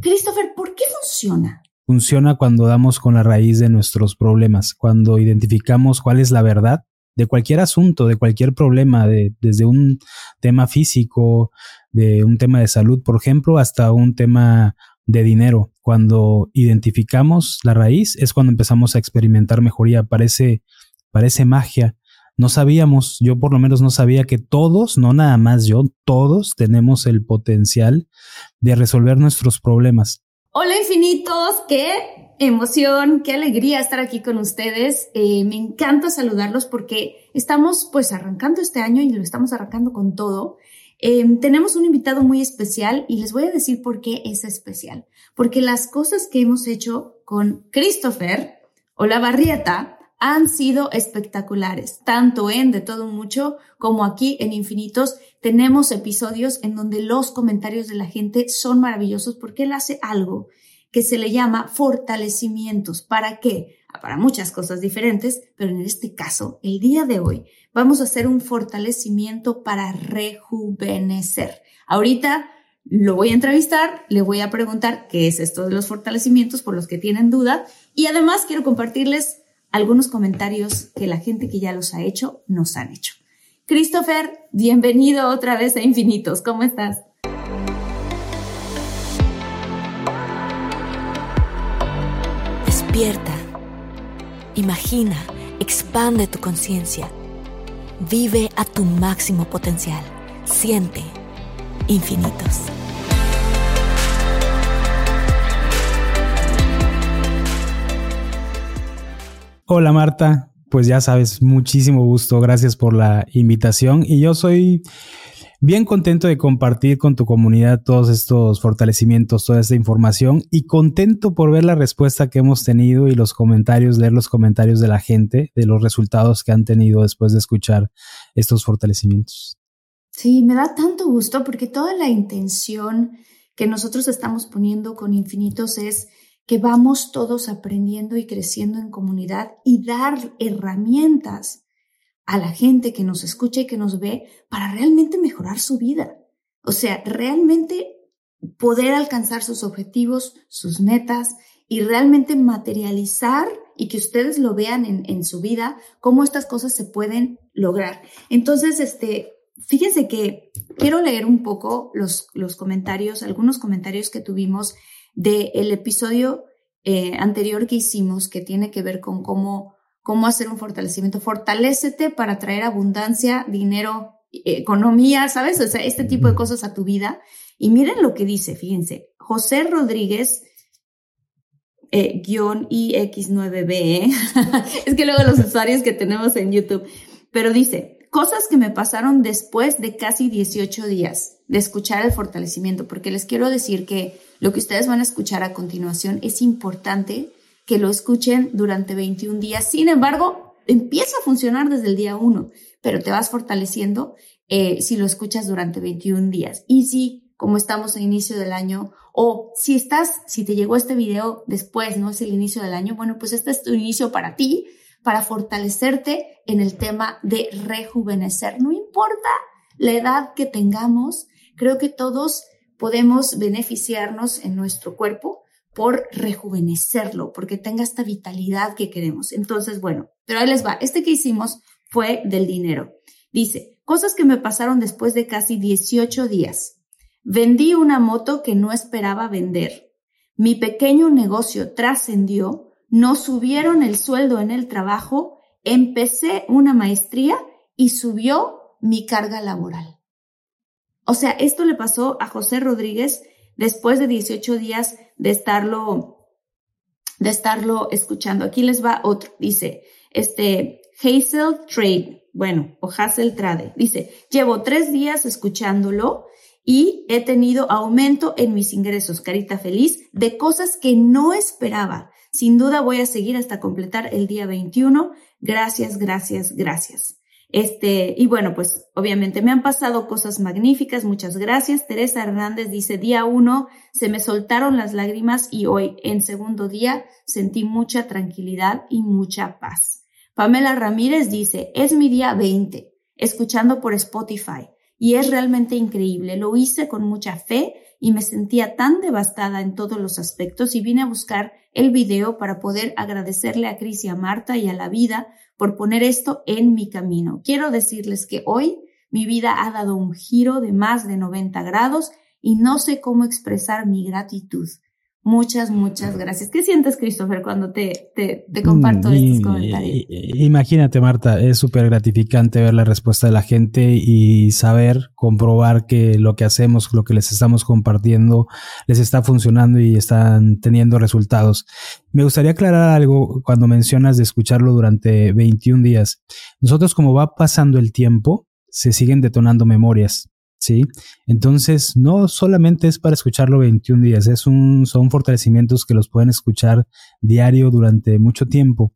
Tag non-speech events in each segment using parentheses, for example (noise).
Christopher, ¿por qué funciona? Funciona cuando damos con la raíz de nuestros problemas, cuando identificamos cuál es la verdad de cualquier asunto, de cualquier problema, de, desde un tema físico, de un tema de salud, por ejemplo, hasta un tema de dinero. Cuando identificamos la raíz es cuando empezamos a experimentar mejoría. Parece, parece magia. No sabíamos, yo por lo menos no sabía que todos, no nada más yo, todos tenemos el potencial de resolver nuestros problemas. Hola infinitos, qué emoción, qué alegría estar aquí con ustedes. Eh, me encanta saludarlos porque estamos pues arrancando este año y lo estamos arrancando con todo. Em, tenemos un invitado muy especial y les voy a decir por qué es especial. Porque las cosas que hemos hecho con Christopher o la Barrieta han sido espectaculares, tanto en De Todo Mucho como aquí en Infinitos. Tenemos episodios en donde los comentarios de la gente son maravillosos porque él hace algo que se le llama fortalecimientos. ¿Para qué? Para muchas cosas diferentes, pero en este caso, el día de hoy, vamos a hacer un fortalecimiento para rejuvenecer. Ahorita lo voy a entrevistar, le voy a preguntar qué es esto de los fortalecimientos por los que tienen duda y además quiero compartirles algunos comentarios que la gente que ya los ha hecho nos han hecho. Christopher, bienvenido otra vez a Infinitos. ¿Cómo estás? Despierta. Imagina, expande tu conciencia. Vive a tu máximo potencial. Siente infinitos. Hola Marta, pues ya sabes, muchísimo gusto, gracias por la invitación. Y yo soy bien contento de compartir con tu comunidad todos estos fortalecimientos, toda esta información y contento por ver la respuesta que hemos tenido y los comentarios, leer los comentarios de la gente, de los resultados que han tenido después de escuchar estos fortalecimientos. Sí, me da tanto gusto porque toda la intención que nosotros estamos poniendo con infinitos es que vamos todos aprendiendo y creciendo en comunidad y dar herramientas a la gente que nos escucha y que nos ve para realmente mejorar su vida. O sea, realmente poder alcanzar sus objetivos, sus metas y realmente materializar y que ustedes lo vean en, su vida, cómo estas cosas se pueden lograr. Entonces, este, fíjense que quiero leer un poco los, los comentarios, algunos comentarios que tuvimos del episodio eh, anterior que hicimos, que tiene que ver con cómo, cómo hacer un fortalecimiento. Fortalécete para traer abundancia, dinero, economía, ¿sabes? O sea, este tipo de cosas a tu vida. Y miren lo que dice, fíjense, José Rodríguez, eh, guion IX9B, ¿eh? (laughs) es que luego los usuarios que tenemos en YouTube, pero dice, cosas que me pasaron después de casi 18 días de escuchar el fortalecimiento, porque les quiero decir que lo que ustedes van a escuchar a continuación es importante que lo escuchen durante 21 días. Sin embargo, empieza a funcionar desde el día 1, pero te vas fortaleciendo eh, si lo escuchas durante 21 días. Y si, como estamos a inicio del año, o si estás, si te llegó este video después, no es el inicio del año, bueno, pues este es tu inicio para ti, para fortalecerte en el tema de rejuvenecer. No importa la edad que tengamos, creo que todos podemos beneficiarnos en nuestro cuerpo por rejuvenecerlo, porque tenga esta vitalidad que queremos. Entonces, bueno, pero ahí les va. Este que hicimos fue del dinero. Dice, cosas que me pasaron después de casi 18 días. Vendí una moto que no esperaba vender. Mi pequeño negocio trascendió. No subieron el sueldo en el trabajo. Empecé una maestría y subió mi carga laboral. O sea, esto le pasó a José Rodríguez después de 18 días de estarlo, de estarlo escuchando. Aquí les va otro. Dice, este, Hazel Trade, bueno, o Hazel Trade, dice, llevo tres días escuchándolo y he tenido aumento en mis ingresos, carita feliz, de cosas que no esperaba. Sin duda voy a seguir hasta completar el día 21. Gracias, gracias, gracias. Este, y bueno, pues obviamente me han pasado cosas magníficas, muchas gracias. Teresa Hernández dice, día uno, se me soltaron las lágrimas y hoy, en segundo día, sentí mucha tranquilidad y mucha paz. Pamela Ramírez dice, es mi día 20, escuchando por Spotify, y es realmente increíble. Lo hice con mucha fe y me sentía tan devastada en todos los aspectos y vine a buscar el video para poder agradecerle a Cris y a Marta y a la vida por poner esto en mi camino. Quiero decirles que hoy mi vida ha dado un giro de más de 90 grados y no sé cómo expresar mi gratitud. Muchas, muchas gracias. ¿Qué sientes, Christopher, cuando te, te, comparto mm, estos comentarios? Imagínate, Marta, es súper gratificante ver la respuesta de la gente y saber, comprobar que lo que hacemos, lo que les estamos compartiendo, les está funcionando y están teniendo resultados. Me gustaría aclarar algo cuando mencionas de escucharlo durante 21 días. Nosotros, como va pasando el tiempo, se siguen detonando memorias. ¿Sí? Entonces, no solamente es para escucharlo 21 días, es un, son fortalecimientos que los pueden escuchar diario durante mucho tiempo.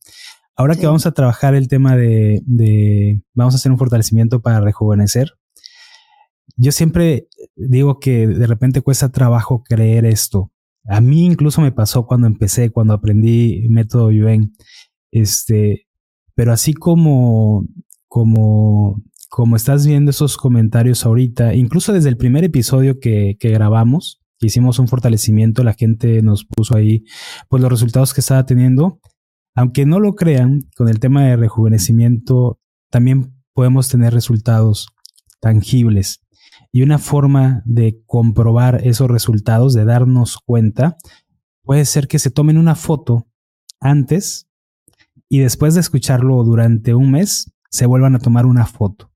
Ahora que vamos a trabajar el tema de, de, vamos a hacer un fortalecimiento para rejuvenecer, yo siempre digo que de repente cuesta trabajo creer esto. A mí incluso me pasó cuando empecé, cuando aprendí método Yuen. Este, pero así como, como como estás viendo esos comentarios ahorita, incluso desde el primer episodio que, grabamos, que hicimos un fortalecimiento, la gente nos puso ahí pues los resultados que estaba teniendo. Aunque no lo crean, con el tema de rejuvenecimiento también podemos tener resultados tangibles. Y una forma de comprobar esos resultados, de darnos cuenta, puede ser que se tomen una foto antes y después de escucharlo durante un mes, se vuelvan a tomar una foto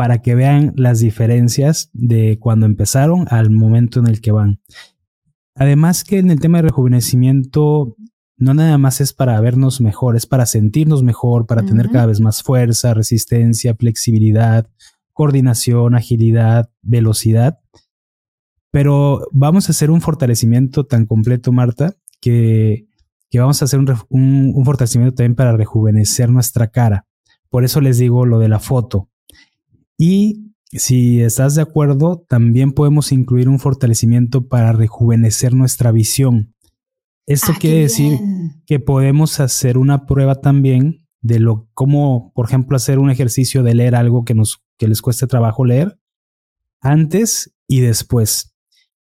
para que vean las diferencias de cuando empezaron al momento en el que van. Además que en el tema de rejuvenecimiento no nada más es para vernos mejor, es para sentirnos mejor, para tener cada vez más fuerza, resistencia, flexibilidad, coordinación, agilidad, velocidad. Pero vamos a hacer un fortalecimiento tan completo, Marta, que, vamos a hacer un fortalecimiento también para rejuvenecer nuestra cara. Por eso les digo lo de la foto. Y si estás de acuerdo, también podemos incluir un fortalecimiento para rejuvenecer nuestra visión. Esto ah, quiere decir que podemos hacer una prueba también de lo cómo, por ejemplo, hacer un ejercicio de leer algo que nos que les cueste trabajo leer antes y después.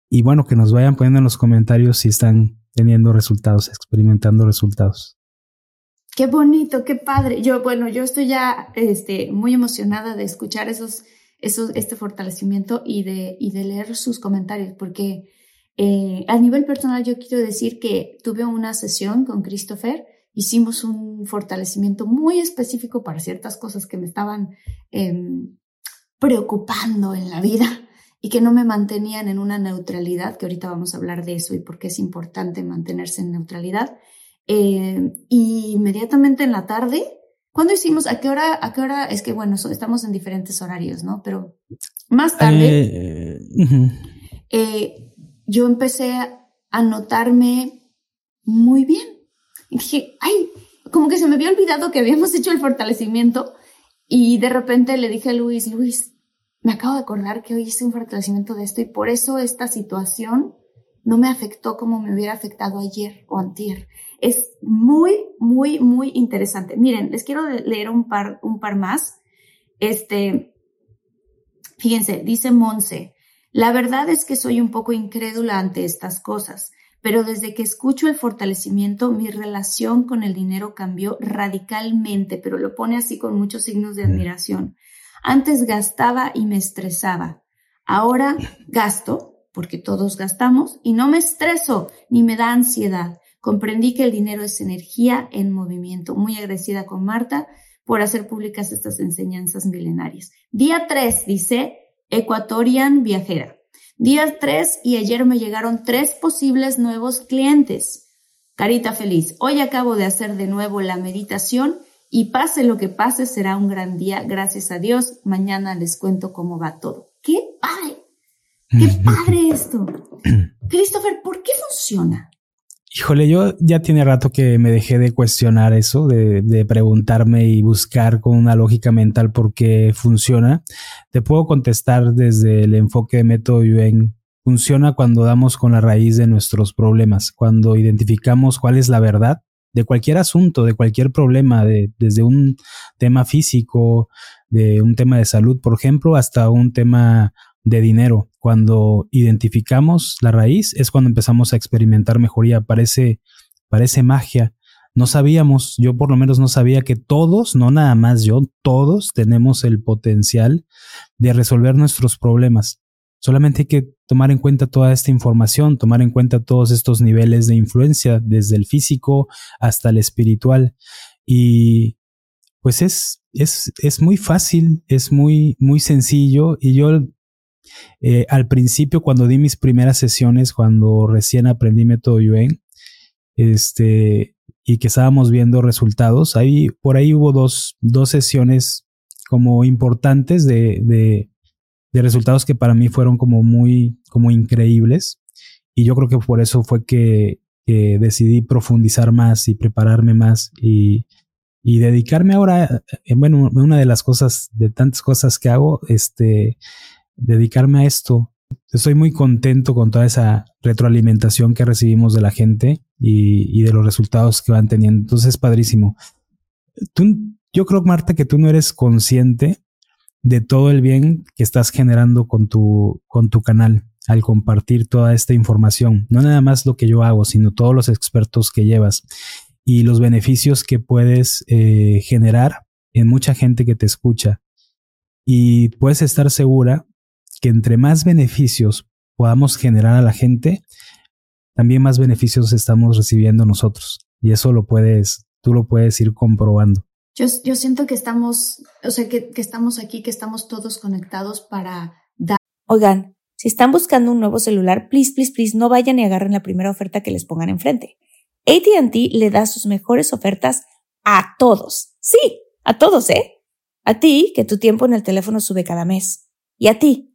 Y bueno, que nos vayan poniendo en los comentarios si están teniendo resultados, experimentando resultados. Qué bonito, qué padre. Yo, bueno, yo estoy ya este, muy emocionada de escuchar esos, esos, este fortalecimiento y de, y de leer sus comentarios, porque eh, a nivel personal yo quiero decir que tuve una sesión con Christopher, hicimos un fortalecimiento muy específico para ciertas cosas que me estaban em, preocupando en la vida y que no me mantenían en una neutralidad, que ahorita vamos a hablar de eso y por qué es importante mantenerse en neutralidad. Eh, y inmediatamente en la tarde, ¿cuándo hicimos? ¿A qué hora? ¿A qué hora? Es que bueno, estamos en diferentes horarios, ¿no? Pero más tarde, eh, eh, yo empecé a notarme muy bien. Y dije, ay, como que se me había olvidado que habíamos hecho el fortalecimiento y de repente le dije a Luis, Luis, me acabo de acordar que hoy hice un fortalecimiento de esto y por eso esta situación no me afectó como me hubiera afectado ayer o antier. Es muy, muy, muy interesante. Miren, les quiero leer un par, un par más. Este, fíjense, dice Monse, la verdad es que soy un poco incrédula ante estas cosas, pero desde que escucho el fortalecimiento, mi relación con el dinero cambió radicalmente, pero lo pone así con muchos signos de admiración. Antes gastaba y me estresaba. Ahora gasto, porque todos gastamos, y no me estreso ni me da ansiedad. Comprendí que el dinero es energía en movimiento. Muy agradecida con Marta por hacer públicas estas enseñanzas milenarias. Día 3, dice Ecuatorian Viajera. Día 3 y ayer me llegaron tres posibles nuevos clientes. Carita feliz. Hoy acabo de hacer de nuevo la meditación y pase lo que pase, será un gran día. Gracias a Dios. Mañana les cuento cómo va todo. ¡Qué padre! ¡Qué padre esto! Christopher, ¿por qué funciona? Híjole, yo ya tiene rato que me dejé de cuestionar eso, de, preguntarme y buscar con una lógica mental por qué funciona. Te puedo contestar desde el enfoque de método Yuen. Funciona cuando damos con la raíz de nuestros problemas, cuando identificamos cuál es la verdad de cualquier asunto, de cualquier problema, de, desde un tema físico, de un tema de salud, por ejemplo, hasta un tema de dinero. Cuando identificamos la raíz es cuando empezamos a experimentar mejoría. Parece, parece magia. No sabíamos, yo por lo menos no sabía que todos, no nada más yo, todos tenemos el potencial de resolver nuestros problemas. Solamente hay que tomar en cuenta toda esta información, tomar en cuenta todos estos niveles de influencia, desde el físico hasta el espiritual. Y pues es, es, es muy fácil, es muy, muy sencillo. Y yo eh, al principio, cuando di mis primeras sesiones, cuando recién aprendí método Yuen, este, y que estábamos viendo resultados, ahí, por ahí hubo dos, dos sesiones como importantes de, de, resultados que para mí fueron como muy, como increíbles. Y yo creo que por eso fue que, que decidí profundizar más y prepararme más y, y dedicarme ahora, eh, bueno, una de las cosas, de tantas cosas que hago, este, dedicarme a esto. Estoy muy contento con toda esa retroalimentación que recibimos de la gente y, de los resultados que van teniendo. Entonces es padrísimo. Tú, yo creo, Marta, que tú no eres consciente de todo el bien que estás generando con tu, con tu canal al compartir toda esta información. No nada más lo que yo hago, sino todos los expertos que llevas y los beneficios que puedes eh, generar en mucha gente que te escucha. Y puedes estar segura que entre más beneficios podamos generar a la gente, también más beneficios estamos recibiendo nosotros. Y eso lo puedes, tú lo puedes ir comprobando. Yo, yo siento que estamos, o sea, que, que estamos aquí, que estamos todos conectados para dar. Oigan, si están buscando un nuevo celular, please, please, please, no vayan y agarren la primera oferta que les pongan enfrente. ATT le da sus mejores ofertas a todos. Sí, a todos, ¿eh? A ti, que tu tiempo en el teléfono sube cada mes. Y a ti,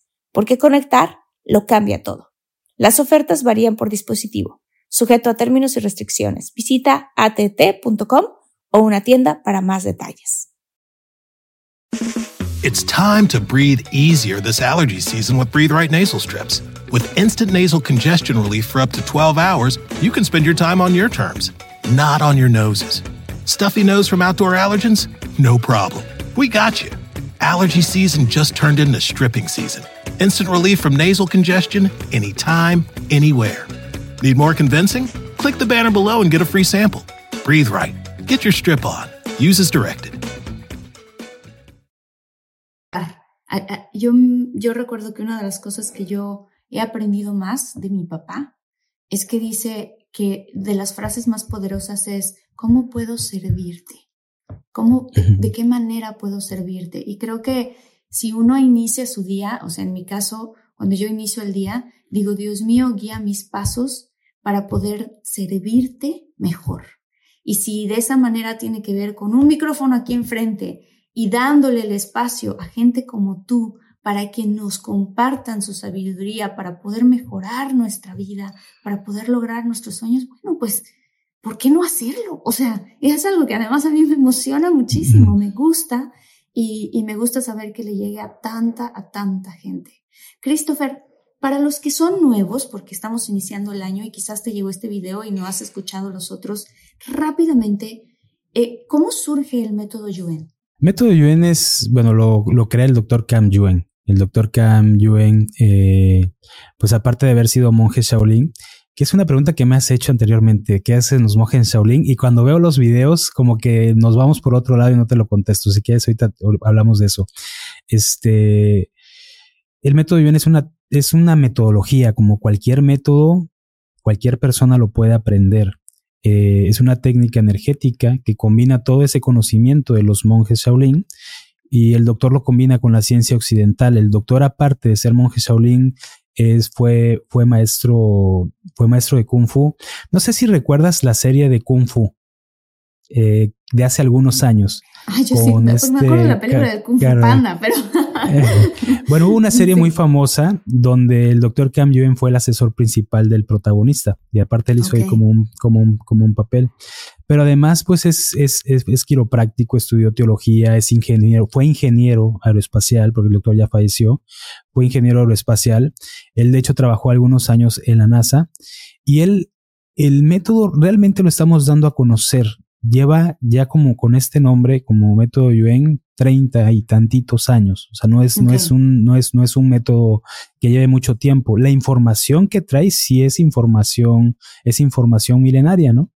porque conectar lo cambia todo. Las ofertas varían por dispositivo, sujeto a términos y restricciones. Visita att.com o una tienda para más detalles. It's time to breathe easier this allergy season with Breathe Right nasal strips. With instant nasal congestion relief for up to 12 hours, you can spend your time on your terms, not on your noses. Stuffy nose from outdoor allergens? No problem. We got you. Allergy season just turned into stripping season. Instant relief from nasal congestion anytime, anywhere. Need more convincing? Click the banner below and get a free sample. Breathe right. Get your strip on. Use as directed. Ah, ah, ah, yo, yo recuerdo que una de las cosas que yo he aprendido más de mi papá es que dice que de las frases más poderosas es, ¿cómo puedo servirte? ¿Cómo, de qué manera puedo servirte? Y creo que si uno inicia su día, o sea, en mi caso, cuando yo inicio el día, digo, Dios mío, guía mis pasos para poder servirte mejor. Y si de esa manera tiene que ver con un micrófono aquí enfrente y dándole el espacio a gente como tú para que nos compartan su sabiduría, para poder mejorar nuestra vida, para poder lograr nuestros sueños, bueno, pues, ¿por qué no hacerlo? O sea, es algo que además a mí me emociona muchísimo, me gusta y, me gusta saber que le llegue a tanta, a tanta gente. Christopher, para los que son nuevos, porque estamos iniciando el año y quizás te llegó este video y no has escuchado los otros, rápidamente, eh, ¿cómo surge el método Yuen? Método Yuen es, bueno, lo, crea el doctor Cam Yuen. El doctor Cam Yuen, eh, pues aparte de haber sido monje Shaolin, que es una pregunta que me has hecho anteriormente, ¿qué hacen los monjes Shaolin? Y cuando veo los videos, como que nos vamos por otro lado y no te lo contesto. Si quieres, ahorita hablamos de eso. Este, el método Yuen es una es una metodología, como cualquier método, cualquier persona lo puede aprender. Eh, es una técnica energética que combina todo ese conocimiento de los monjes Shaolin y el doctor lo combina con la ciencia occidental. El doctor, aparte de ser monje Shaolin, es, fue, fue maestro, fue maestro de Kung Fu. No sé si recuerdas la serie de Kung Fu eh, de hace algunos años. Ay, yo sí, me, este acuerdo de la película de Kung Fu Panda, pero (laughs) bueno, hubo una serie muy famosa donde el doctor Cam Yuen fue el asesor principal del protagonista y aparte él hizo ahí como un, como, un, como un papel. Pero además, pues es, es, es, quiropráctico, estudió teología, es ingeniero, fue ingeniero aeroespacial, porque el doctor ya falleció, fue ingeniero aeroespacial. Él, de hecho, trabajó algunos años en la NASA y él, el método realmente lo estamos dando a conocer lleva ya como con este nombre, como método Yuen, treinta y tantitos años. O sea, no es, no es un, no es, no es un método que lleve mucho tiempo. La información que trae sí es información, es información milenaria, ¿no?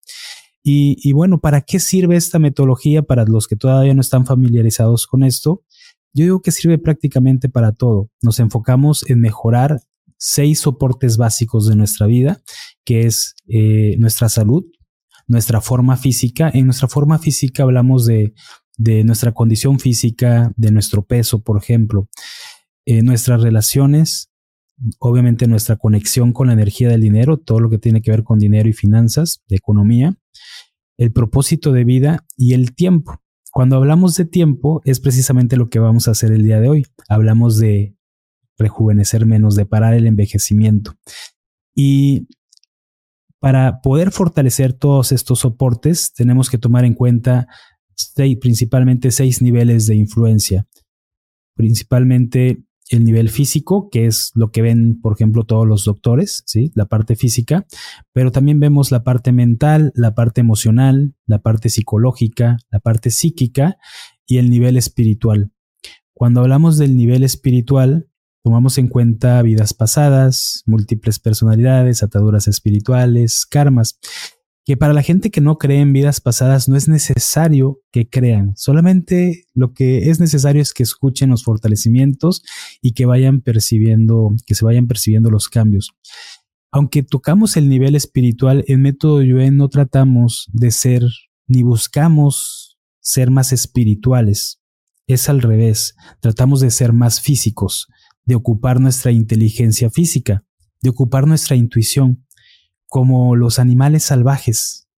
Y, y bueno, ¿para qué sirve esta metodología para los que todavía no están familiarizados con esto? Yo digo que sirve prácticamente para todo. Nos enfocamos en mejorar seis soportes básicos de nuestra vida, que es eh, nuestra salud, nuestra forma física. En nuestra forma física hablamos de, de nuestra condición física, de nuestro peso, por ejemplo, eh, nuestras relaciones, obviamente nuestra conexión con la energía del dinero, todo lo que tiene que ver con dinero y finanzas, de economía, el propósito de vida y el tiempo. Cuando hablamos de tiempo es precisamente lo que vamos a hacer el día de hoy. Hablamos de rejuvenecer menos, de parar el envejecimiento. Y para poder fortalecer todos estos soportes, tenemos que tomar en cuenta principalmente seis niveles de influencia. Principalmente el nivel físico, que es lo que ven, por ejemplo, todos los doctores, ¿sí? la parte física, pero también vemos la parte mental, la parte emocional, la parte psicológica, la parte psíquica y el nivel espiritual. Cuando hablamos del nivel espiritual, Tomamos en cuenta vidas pasadas, múltiples personalidades, ataduras espirituales, karmas, que para la gente que no cree en vidas pasadas no es necesario que crean, solamente lo que es necesario es que escuchen los fortalecimientos y que vayan percibiendo, que se vayan percibiendo los cambios. Aunque tocamos el nivel espiritual, en método Yuen no tratamos de ser ni buscamos ser más espirituales. Es al revés, tratamos de ser más físicos, de ocupar nuestra inteligencia física, de ocupar nuestra intuición, como los animales salvajes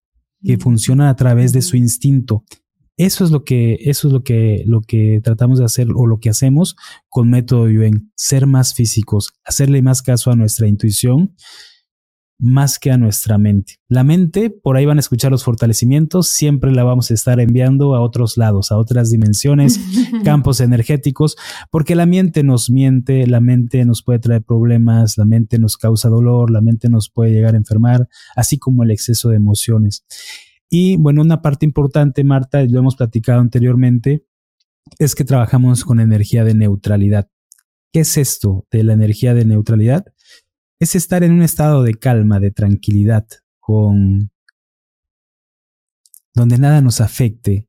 que funcionan a través de su instinto. Eso es lo que, eso es lo que, lo que tratamos de hacer o lo que hacemos con método Yuen, ser más físicos, hacerle más caso a nuestra intuición más que a nuestra mente. La mente, por ahí van a escuchar los fortalecimientos, siempre la vamos a estar enviando a otros lados, a otras dimensiones, (laughs) campos energéticos, porque la mente nos miente, la mente nos puede traer problemas, la mente nos causa dolor, la mente nos puede llegar a enfermar, así como el exceso de emociones. Y bueno, una parte importante, Marta, lo hemos platicado anteriormente, es que trabajamos con energía de neutralidad. ¿Qué es esto de la energía de neutralidad? Es estar en un estado de calma, de tranquilidad, con donde nada nos afecte,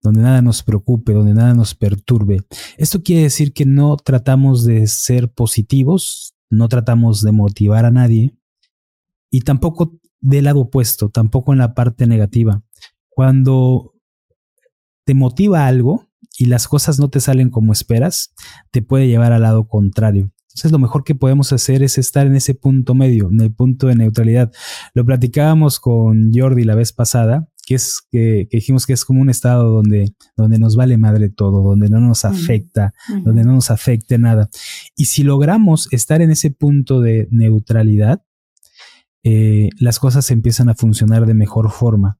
donde nada nos preocupe, donde nada nos perturbe. Esto quiere decir que no tratamos de ser positivos, no tratamos de motivar a nadie y tampoco del lado opuesto, tampoco en la parte negativa. Cuando te motiva algo y las cosas no te salen como esperas, te puede llevar al lado contrario. Entonces lo mejor que podemos hacer es estar en ese punto medio, en el punto de neutralidad. Lo platicábamos con Jordi la vez pasada, que es que, dijimos que es como un estado donde, donde nos vale madre todo, donde no nos afecta, donde no nos afecte nada. Y si logramos estar en ese punto de neutralidad, eh, las cosas empiezan a funcionar de mejor forma.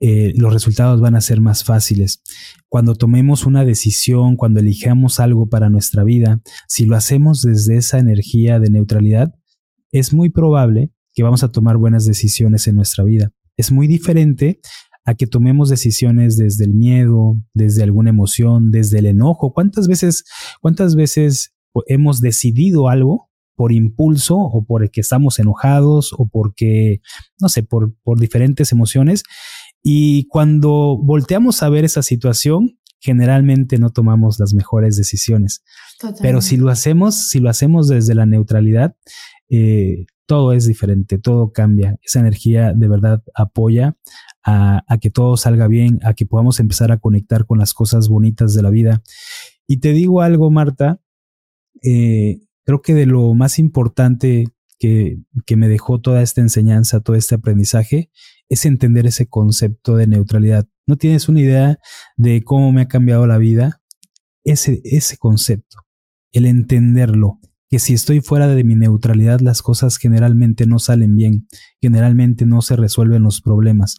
Eh, los resultados van a ser más fáciles. Cuando tomemos una decisión, cuando elijamos algo para nuestra vida, si lo hacemos desde esa energía de neutralidad, es muy probable que vamos a tomar buenas decisiones en nuestra vida. Es muy diferente a que tomemos decisiones desde el miedo, desde alguna emoción, desde el enojo. ¿Cuántas veces, cuántas veces hemos decidido algo por impulso o porque estamos enojados o porque, no sé, por, por diferentes emociones y cuando volteamos a ver esa situación, generalmente no tomamos las mejores decisiones. Pero si lo hacemos, si lo hacemos desde la neutralidad, eh, todo es diferente, todo cambia. Esa energía de verdad apoya a, que todo salga bien, a que podamos empezar a conectar con las cosas bonitas de la vida. Y te digo algo, Marta, eh, creo que de lo más importante que, que me dejó toda esta enseñanza, todo este aprendizaje, es entender ese concepto de neutralidad. No tienes una idea de cómo me ha cambiado la vida ese, ese concepto, el entenderlo, que si estoy fuera de mi neutralidad las cosas generalmente no salen bien, generalmente no se resuelven los problemas.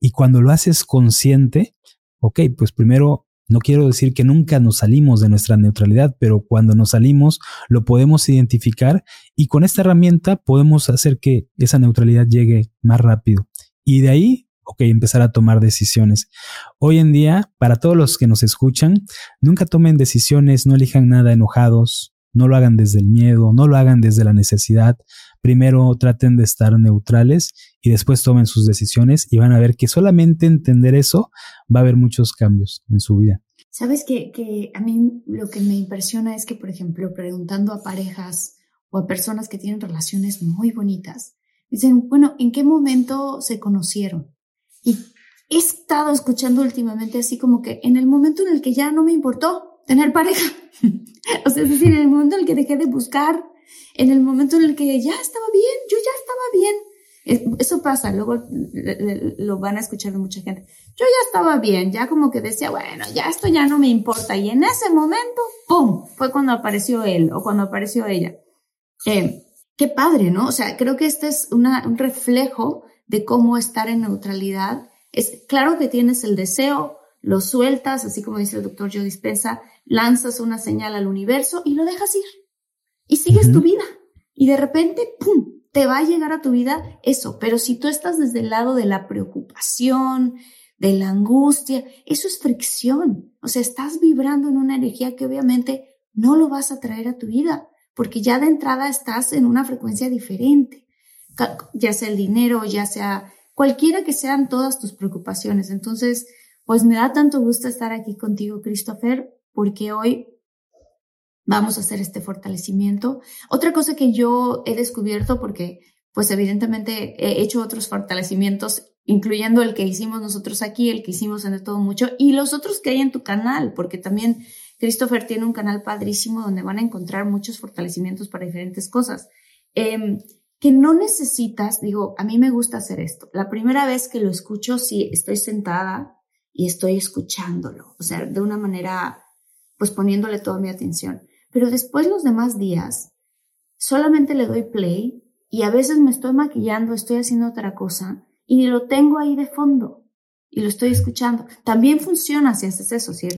Y cuando lo haces consciente, ok, pues primero no quiero decir que nunca nos salimos de nuestra neutralidad, pero cuando nos salimos lo podemos identificar y con esta herramienta podemos hacer que esa neutralidad llegue más rápido y de ahí, ok, empezar a tomar decisiones. Hoy en día, para todos los que nos escuchan, nunca tomen decisiones, no elijan nada enojados, no lo hagan desde el miedo, no lo hagan desde la necesidad. Primero traten de estar neutrales y después tomen sus decisiones y van a ver que solamente entender eso va a haber muchos cambios en su vida. Sabes que, que a mí lo que me impresiona es que, por ejemplo, preguntando a parejas o a personas que tienen relaciones muy bonitas, Dicen, bueno, ¿en qué momento se conocieron? Y he estado escuchando últimamente así como que en el momento en el que ya no me importó tener pareja. (laughs) o sea, es decir, en el momento en el que dejé de buscar, en el momento en el que ya estaba bien, yo ya estaba bien. Eso pasa, luego lo van a escuchar de mucha gente. Yo ya estaba bien, ya como que decía, bueno, ya esto ya no me importa. Y en ese momento, ¡pum! Fue cuando apareció él o cuando apareció ella. Eh, qué padre, ¿no? O sea, creo que este es un reflejo de cómo estar en neutralidad. Es claro que tienes el deseo, lo sueltas, así como dice el doctor Joe Dispensa, lanzas una señal al universo y lo dejas ir. Y sigues tu vida. Y de repente, ¡pum! Te va a llegar a tu vida eso. Pero si tú estás desde el lado de la preocupación, de la angustia, eso es fricción. O sea, estás vibrando en una energía que obviamente no lo vas a traer a tu vida porque ya de entrada estás en una frecuencia diferente, ya sea el dinero, ya sea cualquiera que sean todas tus preocupaciones. Entonces, pues me da tanto gusto estar aquí contigo, Christopher, porque hoy vamos a hacer este fortalecimiento. Otra cosa que yo he descubierto, porque pues evidentemente he hecho otros fortalecimientos, incluyendo el que hicimos nosotros aquí, el que hicimos en de todo mucho, y los otros que hay en tu canal, porque también Christopher tiene un canal padrísimo donde van a encontrar muchos fortalecimientos para diferentes cosas. Em, que no necesitas, digo, a mí me gusta hacer esto. La primera vez que lo escucho, sí, estoy sentada y estoy escuchándolo, o sea, de una manera, pues poniéndole toda mi atención. Pero después los demás días, solamente le doy play y a veces me estoy maquillando, estoy haciendo otra cosa y lo tengo ahí de fondo y lo estoy escuchando. También funciona si haces eso, ¿cierto?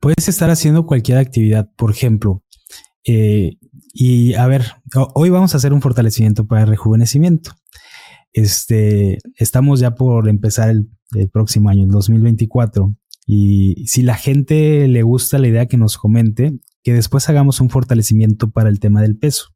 Puedes estar haciendo cualquier actividad, por ejemplo, eh, y a ver, hoy vamos a hacer un fortalecimiento para el rejuvenecimiento. este, estamos ya por empezar el, el próximo año, el 2024. Y si la gente le gusta la idea que nos comente, que después hagamos un fortalecimiento para el tema del peso,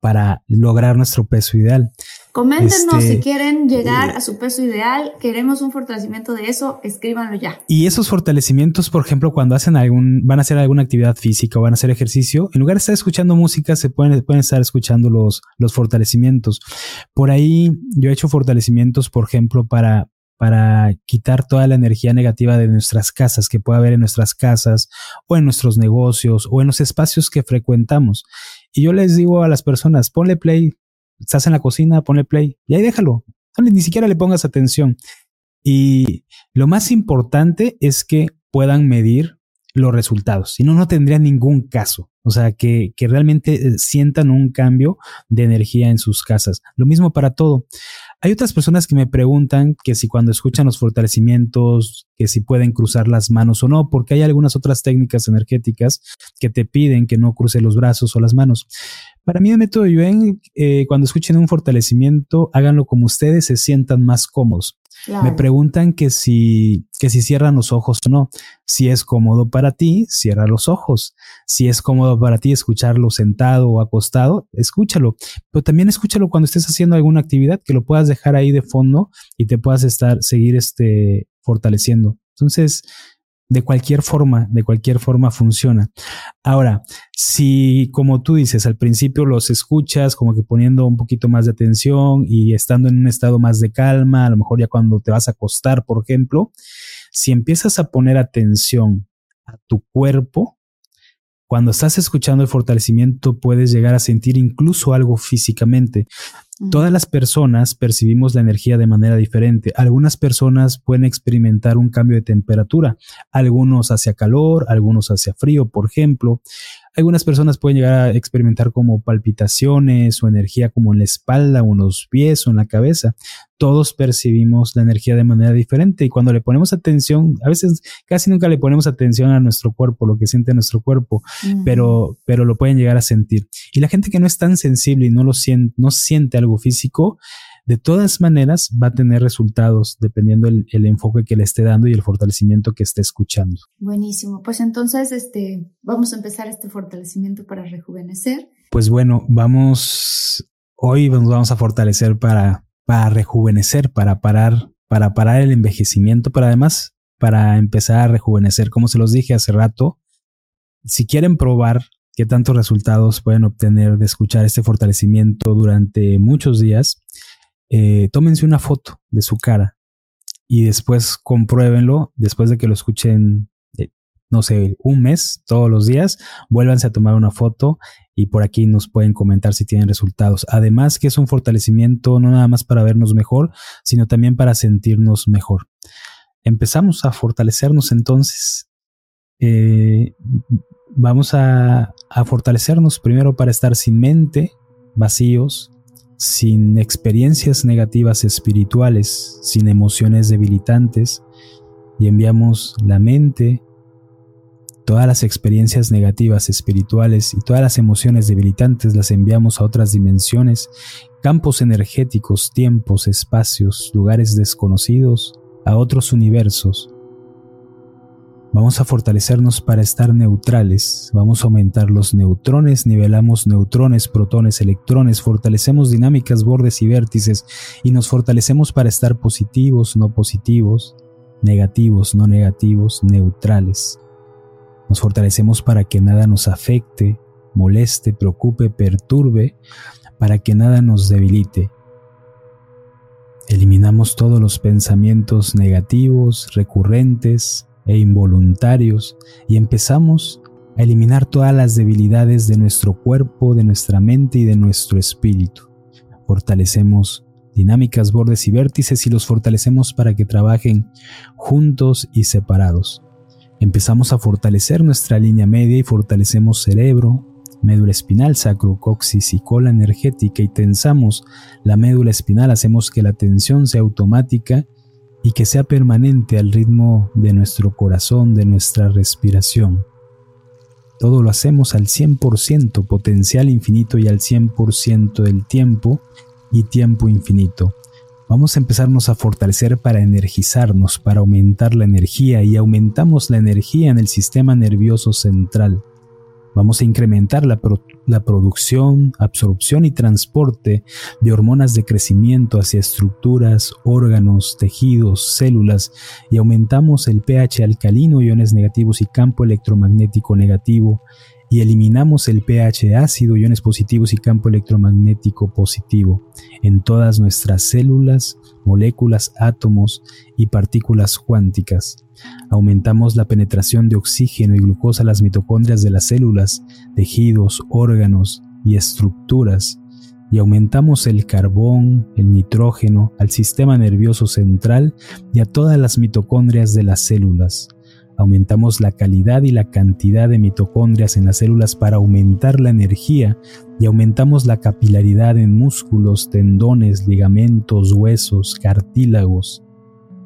para lograr nuestro peso ideal. Coméntenos este, si quieren llegar a su peso ideal, queremos un fortalecimiento de eso, escríbanlo ya. Y esos fortalecimientos, por ejemplo, cuando hacen algún, van a hacer alguna actividad física o van a hacer ejercicio, en lugar de estar escuchando música, se pueden, pueden estar escuchando los, los fortalecimientos. Por ahí yo he hecho fortalecimientos, por ejemplo, para, para quitar toda la energía negativa de nuestras casas, que pueda haber en nuestras casas o en nuestros negocios o en los espacios que frecuentamos. Y yo les digo a las personas, ponle play, estás en la cocina, ponle play y ahí déjalo, ni siquiera le pongas atención. Y lo más importante es que puedan medir los resultados, si no, no tendría ningún caso. O sea, que, que realmente eh, sientan un cambio de energía en sus casas. Lo mismo para todo. Hay otras personas que me preguntan que si cuando escuchan los fortalecimientos, que si pueden cruzar las manos o no, porque hay algunas otras técnicas energéticas que te piden que no cruce los brazos o las manos. Para mí el método Yuen, eh, cuando escuchen un fortalecimiento, háganlo como ustedes se sientan más cómodos. Me preguntan que si, que si cierran los ojos o no. Si es cómodo para ti, cierra los ojos. Si es cómodo para ti escucharlo sentado o acostado, escúchalo. Pero también escúchalo cuando estés haciendo alguna actividad, que lo puedas dejar ahí de fondo y te puedas estar, seguir este, fortaleciendo. Entonces, de cualquier forma, de cualquier forma funciona. Ahora, si como tú dices, al principio los escuchas como que poniendo un poquito más de atención y estando en un estado más de calma, a lo mejor ya cuando te vas a acostar, por ejemplo, si empiezas a poner atención a tu cuerpo, cuando estás escuchando el fortalecimiento puedes llegar a sentir incluso algo físicamente. Todas las personas percibimos la energía de manera diferente. Algunas personas pueden experimentar un cambio de temperatura, algunos hacia calor, algunos hacia frío, por ejemplo. Algunas personas pueden llegar a experimentar como palpitaciones o energía como en la espalda o en los pies o en la cabeza. Todos percibimos la energía de manera diferente y cuando le ponemos atención, a veces casi nunca le ponemos atención a nuestro cuerpo, lo que siente nuestro cuerpo, pero, pero lo pueden llegar a sentir. Y la gente que no es tan sensible y no lo siente, no siente algo físico, de todas maneras va a tener resultados dependiendo el, enfoque que le esté dando y el fortalecimiento que esté escuchando. Buenísimo. Pues entonces, este, vamos a empezar este fortalecimiento para rejuvenecer. Pues bueno, vamos, hoy nos vamos a fortalecer para, para rejuvenecer, para parar, para parar el envejecimiento, pero además para empezar a rejuvenecer. Como se los dije hace rato, si quieren probar qué tantos resultados pueden obtener de escuchar este fortalecimiento durante muchos días, eh, tómense una foto de su cara y después compruébenlo, después de que lo escuchen, eh, no sé, un mes, todos los días, vuélvanse a tomar una foto y por aquí nos pueden comentar si tienen resultados. Además que es un fortalecimiento no nada más para vernos mejor, sino también para sentirnos mejor. Empezamos a fortalecernos entonces. Eh, vamos a, a fortalecernos primero para estar sin mente, vacíos, sin experiencias negativas espirituales, sin emociones debilitantes, y enviamos la mente, todas las experiencias negativas espirituales y todas las emociones debilitantes las enviamos a otras dimensiones, campos energéticos, tiempos, espacios, lugares desconocidos, a otros universos, Vamos a fortalecernos para estar neutrales, vamos a aumentar los neutrones, nivelamos neutrones, protones, electrones, fortalecemos dinámicas, bordes y vértices y nos fortalecemos para estar positivos, no positivos, negativos, no negativos, neutrales. Nos fortalecemos para que nada nos afecte, moleste, preocupe, perturbe, para que nada nos debilite. Eliminamos todos los pensamientos negativos, recurrentes, e involuntarios y empezamos a eliminar todas las debilidades de nuestro cuerpo, de nuestra mente y de nuestro espíritu. Fortalecemos dinámicas, bordes y vértices y los fortalecemos para que trabajen juntos y separados. Empezamos a fortalecer nuestra línea media y fortalecemos cerebro, médula espinal, sacro, coxis y cola energética y tensamos la médula espinal, hacemos que la tensión sea automática y que sea permanente al ritmo de nuestro corazón, de nuestra respiración. Todo lo hacemos al 100% potencial infinito y al 100% del tiempo y tiempo infinito. Vamos a empezarnos a fortalecer para energizarnos, para aumentar la energía y aumentamos la energía en el sistema nervioso central. Vamos a incrementar la, producción, absorción y transporte de hormonas de crecimiento hacia estructuras, órganos, tejidos, células y aumentamos el pH alcalino, iones negativos y campo electromagnético negativo y eliminamos el pH ácido, iones positivos y campo electromagnético positivo en todas nuestras células, moléculas, átomos y partículas cuánticas. Aumentamos la penetración de oxígeno y glucosa a las mitocondrias de las células, tejidos, órganos y estructuras y aumentamos el carbón, el nitrógeno al sistema nervioso central y a todas las mitocondrias de las células aumentamos la calidad y la cantidad de mitocondrias en las células para aumentar la energía y aumentamos la capilaridad en músculos, tendones, ligamentos, huesos, cartílagos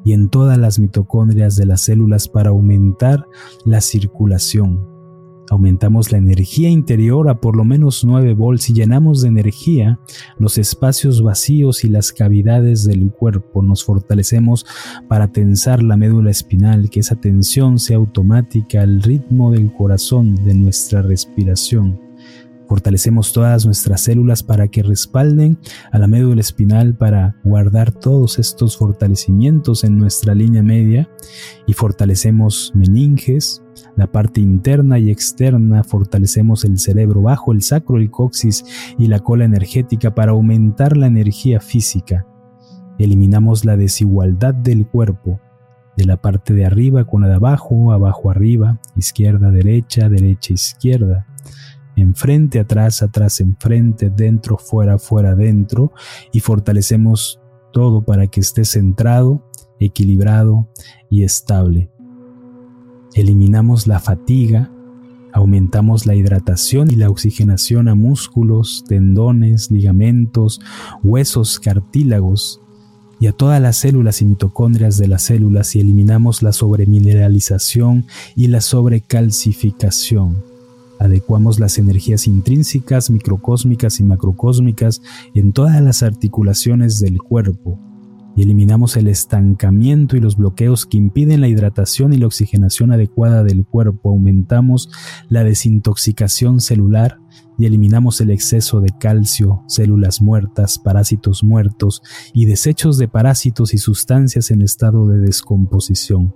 y en todas las mitocondrias de las células para aumentar la circulación. Aumentamos la energía interior a por lo menos 9 volts y llenamos de energía los espacios vacíos y las cavidades del cuerpo. Nos fortalecemos para tensar la médula espinal, que esa tensión sea automática al ritmo del corazón de nuestra respiración. Fortalecemos todas nuestras células para que respalden a la médula espinal para guardar todos estos fortalecimientos en nuestra línea media. Y fortalecemos meninges, la parte interna y externa, fortalecemos el cerebro bajo, el sacro, el coxis y la cola energética para aumentar la energía física. Eliminamos la desigualdad del cuerpo, de la parte de arriba con la de abajo, abajo arriba, izquierda derecha, derecha izquierda, enfrente atrás, atrás enfrente, dentro fuera fuera dentro y fortalecemos todo para que esté centrado, equilibrado y estable. Eliminamos la fatiga, aumentamos la hidratación y la oxigenación a músculos, tendones, ligamentos, huesos, cartílagos y a todas las células y mitocondrias de las células y eliminamos la sobremineralización y la sobrecalcificación. Adecuamos las energías intrínsecas, microcósmicas y macrocósmicas en todas las articulaciones del cuerpo y eliminamos el estancamiento y los bloqueos que impiden la hidratación y la oxigenación adecuada del cuerpo, aumentamos la desintoxicación celular y eliminamos el exceso de calcio, células muertas, parásitos muertos y desechos de parásitos y sustancias en estado de descomposición.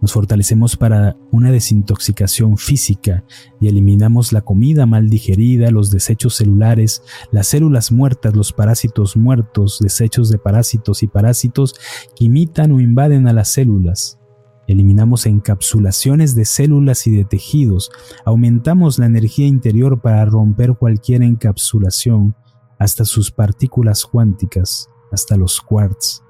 Nos fortalecemos para una desintoxicación física y eliminamos la comida mal digerida, los desechos celulares, las células muertas, los parásitos muertos, desechos de parásitos y parásitos que imitan o invaden a las células. Eliminamos encapsulaciones de células y de tejidos, aumentamos la energía interior para romper cualquier encapsulación, hasta sus partículas cuánticas, hasta los quarks.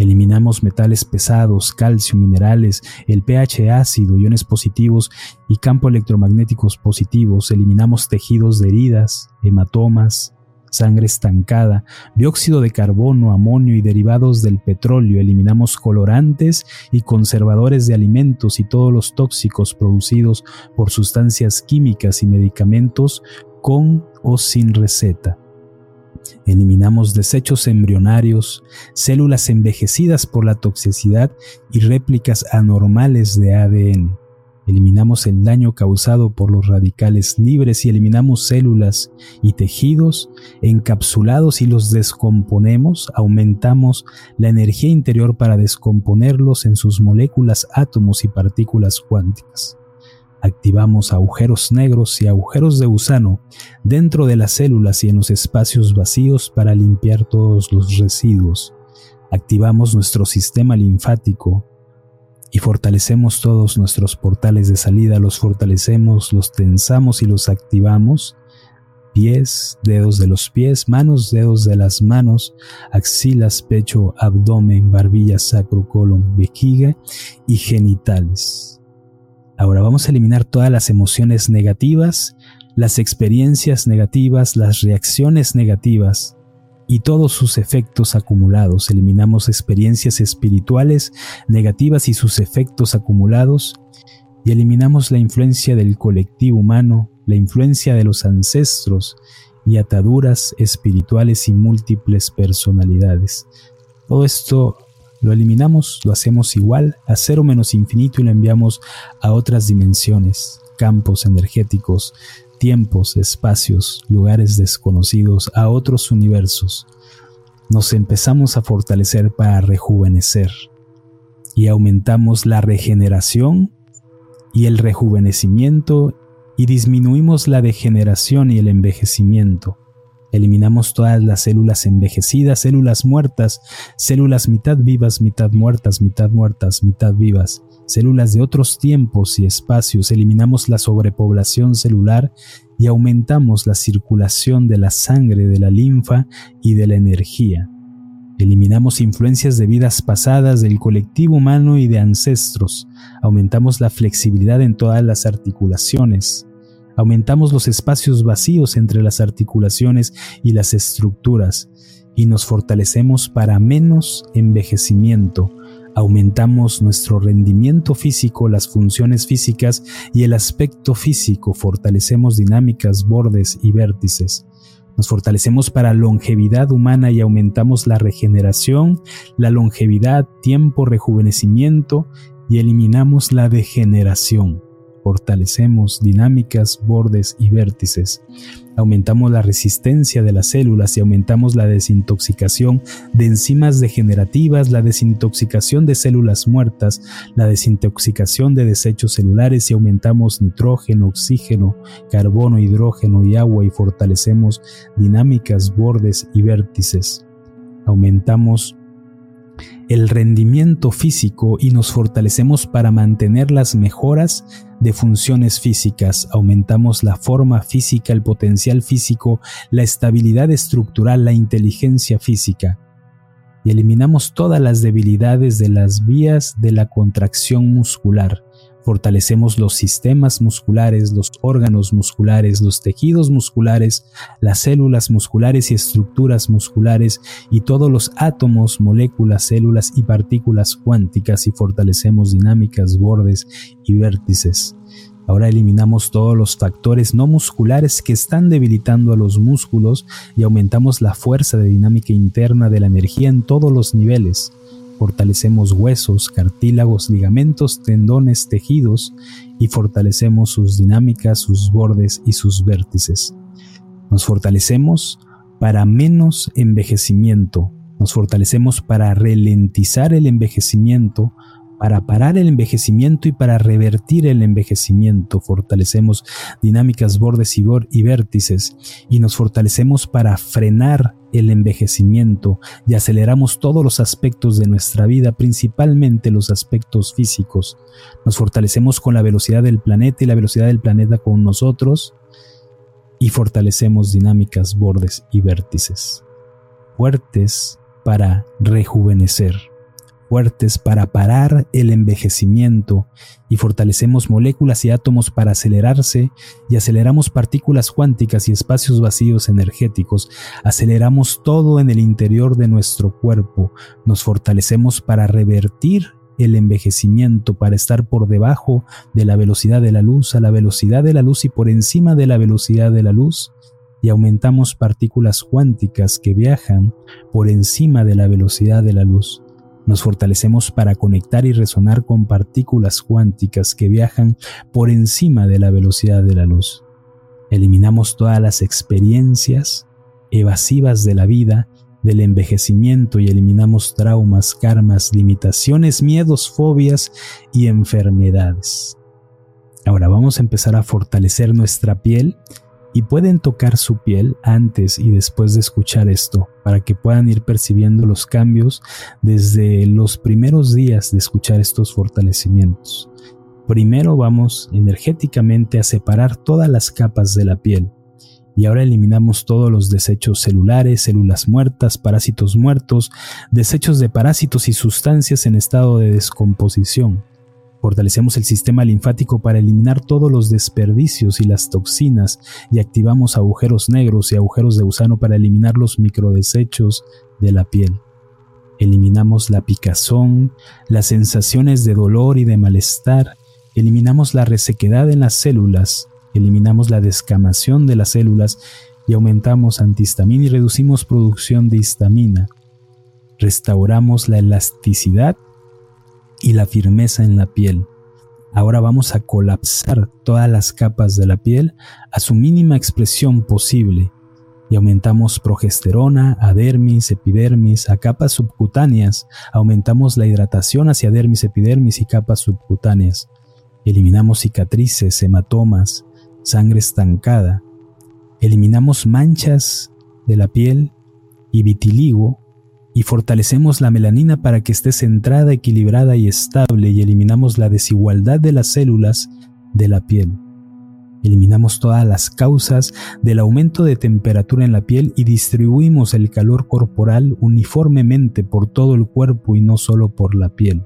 Eliminamos metales pesados, calcio, minerales, el pH ácido, iones positivos y campo electromagnéticos positivos. Eliminamos tejidos de heridas, hematomas, sangre estancada, dióxido de carbono, amonio y derivados del petróleo. Eliminamos colorantes y conservadores de alimentos y todos los tóxicos producidos por sustancias químicas y medicamentos con o sin receta. Eliminamos desechos embrionarios, células envejecidas por la toxicidad y réplicas anormales de ADN. Eliminamos el daño causado por los radicales libres y eliminamos células y tejidos encapsulados y los descomponemos, aumentamos la energía interior para descomponerlos en sus moléculas, átomos y partículas cuánticas. Activamos agujeros negros y agujeros de gusano dentro de las células y en los espacios vacíos para limpiar todos los residuos. Activamos nuestro sistema linfático y fortalecemos todos nuestros portales de salida, los fortalecemos, los tensamos y los activamos. Pies, dedos de los pies, manos, dedos de las manos, axilas, pecho, abdomen, barbilla, sacro, colon, vejiga y genitales. Ahora vamos a eliminar todas las emociones negativas, las experiencias negativas, las reacciones negativas y todos sus efectos acumulados. Eliminamos experiencias espirituales negativas y sus efectos acumulados y eliminamos la influencia del colectivo humano, la influencia de los ancestros y ataduras espirituales y múltiples personalidades. Todo esto lo eliminamos, lo hacemos igual a cero menos infinito y lo enviamos a otras dimensiones, campos energéticos, tiempos, espacios, lugares desconocidos, a otros universos. Nos empezamos a fortalecer para rejuvenecer y aumentamos la regeneración y el rejuvenecimiento y disminuimos la degeneración y el envejecimiento. Eliminamos todas las células envejecidas, células muertas, células mitad vivas, mitad muertas, mitad muertas, mitad vivas, células de otros tiempos y espacios. Eliminamos la sobrepoblación celular y aumentamos la circulación de la sangre, de la linfa y de la energía. Eliminamos influencias de vidas pasadas del colectivo humano y de ancestros. Aumentamos la flexibilidad en todas las articulaciones. Aumentamos los espacios vacíos entre las articulaciones y las estructuras y nos fortalecemos para menos envejecimiento. Aumentamos nuestro rendimiento físico, las funciones físicas y el aspecto físico. Fortalecemos dinámicas, bordes y vértices. Nos fortalecemos para longevidad humana y aumentamos la regeneración, la longevidad, tiempo, rejuvenecimiento y eliminamos la degeneración. Fortalecemos dinámicas, bordes y vértices. Aumentamos la resistencia de las células y aumentamos la desintoxicación de enzimas degenerativas, la desintoxicación de células muertas, la desintoxicación de desechos celulares y aumentamos nitrógeno, oxígeno, carbono, hidrógeno y agua y fortalecemos dinámicas, bordes y vértices. Aumentamos el rendimiento físico y nos fortalecemos para mantener las mejoras de funciones físicas, aumentamos la forma física, el potencial físico, la estabilidad estructural, la inteligencia física y eliminamos todas las debilidades de las vías de la contracción muscular. Fortalecemos los sistemas musculares, los órganos musculares, los tejidos musculares, las células musculares y estructuras musculares y todos los átomos, moléculas, células y partículas cuánticas y fortalecemos dinámicas, bordes y vértices. Ahora eliminamos todos los factores no musculares que están debilitando a los músculos y aumentamos la fuerza de dinámica interna de la energía en todos los niveles. Fortalecemos huesos, cartílagos, ligamentos, tendones, tejidos y fortalecemos sus dinámicas, sus bordes y sus vértices. Nos fortalecemos para menos envejecimiento. Nos fortalecemos para ralentizar el envejecimiento, para parar el envejecimiento y para revertir el envejecimiento. Fortalecemos dinámicas, bordes y, y vértices y nos fortalecemos para frenar el envejecimiento y aceleramos todos los aspectos de nuestra vida, principalmente los aspectos físicos. Nos fortalecemos con la velocidad del planeta y la velocidad del planeta con nosotros y fortalecemos dinámicas, bordes y vértices. Fuertes para rejuvenecer fuertes para parar el envejecimiento y fortalecemos moléculas y átomos para acelerarse y aceleramos partículas cuánticas y espacios vacíos energéticos, aceleramos todo en el interior de nuestro cuerpo, nos fortalecemos para revertir el envejecimiento para estar por debajo de la velocidad de la luz, a la velocidad de la luz y por encima de la velocidad de la luz, y aumentamos partículas cuánticas que viajan por encima de la velocidad de la luz. Nos fortalecemos para conectar y resonar con partículas cuánticas que viajan por encima de la velocidad de la luz. Eliminamos todas las experiencias evasivas de la vida, del envejecimiento y eliminamos traumas, karmas, limitaciones, miedos, fobias y enfermedades. Ahora vamos a empezar a fortalecer nuestra piel y pueden tocar su piel antes y después de escuchar esto para que puedan ir percibiendo los cambios desde los primeros días de escuchar estos fortalecimientos. Primero vamos energéticamente a separar todas las capas de la piel y ahora eliminamos todos los desechos celulares, células muertas, parásitos muertos, desechos de parásitos y sustancias en estado de descomposición. Fortalecemos el sistema linfático para eliminar todos los desperdicios y las toxinas y activamos agujeros negros y agujeros de gusano para eliminar los microdesechos de la piel. Eliminamos la picazón, las sensaciones de dolor y de malestar, eliminamos la resequedad en las células, eliminamos la descamación de las células y aumentamos antihistamina y reducimos producción de histamina. Restauramos la elasticidad y la firmeza en la piel. Ahora vamos a colapsar todas las capas de la piel a su mínima expresión posible y aumentamos progesterona, adermis, epidermis, a capas subcutáneas, aumentamos la hidratación hacia dermis, epidermis y capas subcutáneas. Eliminamos cicatrices, hematomas, sangre estancada. Eliminamos manchas de la piel y vitiligo y fortalecemos la melanina para que esté centrada, equilibrada y estable y eliminamos la desigualdad de las células de la piel. Eliminamos todas las causas del aumento de temperatura en la piel y distribuimos el calor corporal uniformemente por todo el cuerpo y no solo por la piel.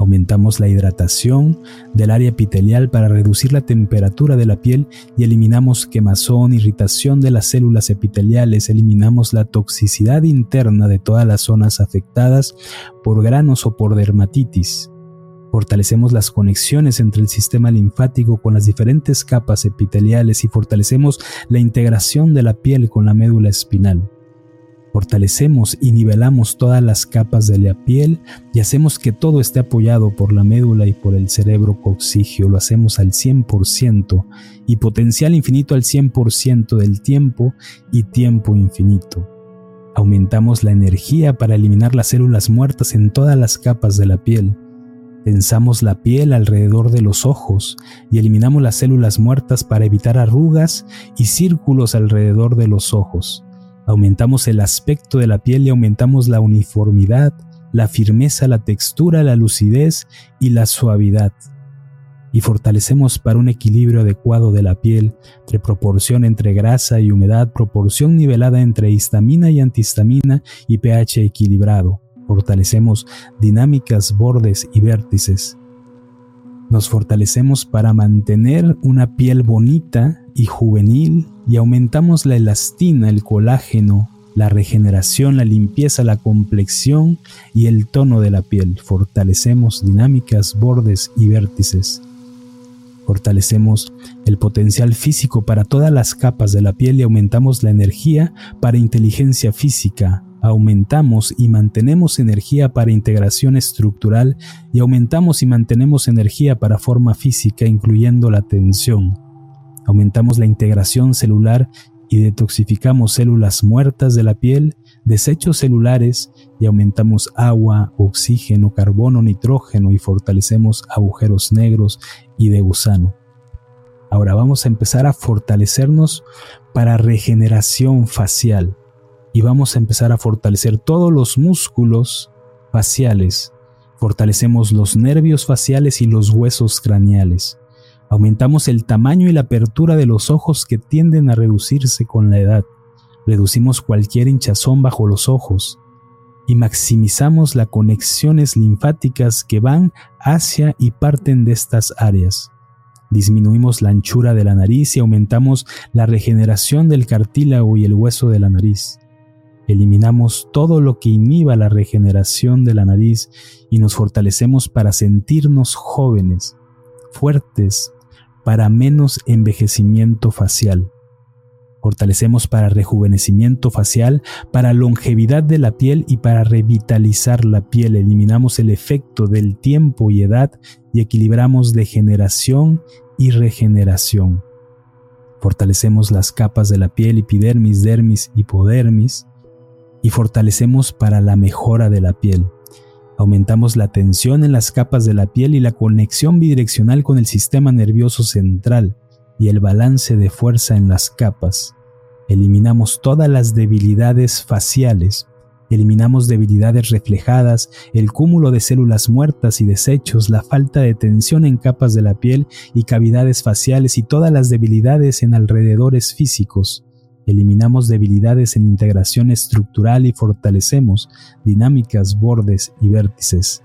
Aumentamos la hidratación del área epitelial para reducir la temperatura de la piel y eliminamos quemazón, irritación de las células epiteliales, eliminamos la toxicidad interna de todas las zonas afectadas por granos o por dermatitis. Fortalecemos las conexiones entre el sistema linfático con las diferentes capas epiteliales y fortalecemos la integración de la piel con la médula espinal. Fortalecemos y nivelamos todas las capas de la piel y hacemos que todo esté apoyado por la médula y por el cerebro coxigio. Lo hacemos al 100% y potencial infinito al 100% del tiempo y tiempo infinito. Aumentamos la energía para eliminar las células muertas en todas las capas de la piel. Tensamos la piel alrededor de los ojos y eliminamos las células muertas para evitar arrugas y círculos alrededor de los ojos aumentamos el aspecto de la piel y aumentamos la uniformidad, la firmeza, la textura, la lucidez y la suavidad. Y fortalecemos para un equilibrio adecuado de la piel, entre proporción entre grasa y humedad, proporción nivelada entre histamina y antihistamina y pH equilibrado. Fortalecemos dinámicas, bordes y vértices. Nos fortalecemos para mantener una piel bonita y juvenil y aumentamos la elastina, el colágeno, la regeneración, la limpieza, la complexión y el tono de la piel. Fortalecemos dinámicas, bordes y vértices. Fortalecemos el potencial físico para todas las capas de la piel y aumentamos la energía para inteligencia física, aumentamos y mantenemos energía para integración estructural y aumentamos y mantenemos energía para forma física, incluyendo la tensión. Aumentamos la integración celular y detoxificamos células muertas de la piel, desechos celulares y aumentamos agua, oxígeno, carbono, nitrógeno y fortalecemos agujeros negros y de gusano. Ahora vamos a empezar a fortalecernos para regeneración facial y vamos a empezar a fortalecer todos los músculos faciales. Fortalecemos los nervios faciales y los huesos craneales. Aumentamos el tamaño y la apertura de los ojos que tienden a reducirse con la edad. Reducimos cualquier hinchazón bajo los ojos y maximizamos las conexiones linfáticas que van hacia y parten de estas áreas. Disminuimos la anchura de la nariz y aumentamos la regeneración del cartílago y el hueso de la nariz. Eliminamos todo lo que inhiba la regeneración de la nariz y nos fortalecemos para sentirnos jóvenes, fuertes, para menos envejecimiento facial. Fortalecemos para rejuvenecimiento facial, para longevidad de la piel y para revitalizar la piel. Eliminamos el efecto del tiempo y edad y equilibramos degeneración y regeneración. Fortalecemos las capas de la piel, epidermis, dermis, hipodermis y fortalecemos para la mejora de la piel. Aumentamos la tensión en las capas de la piel y la conexión bidireccional con el sistema nervioso central y el balance de fuerza en las capas. Eliminamos todas las debilidades faciales, eliminamos debilidades reflejadas, el cúmulo de células muertas y desechos, la falta de tensión en capas de la piel y cavidades faciales y todas las debilidades en alrededores físicos. Eliminamos debilidades en integración estructural y fortalecemos dinámicas, bordes y vértices.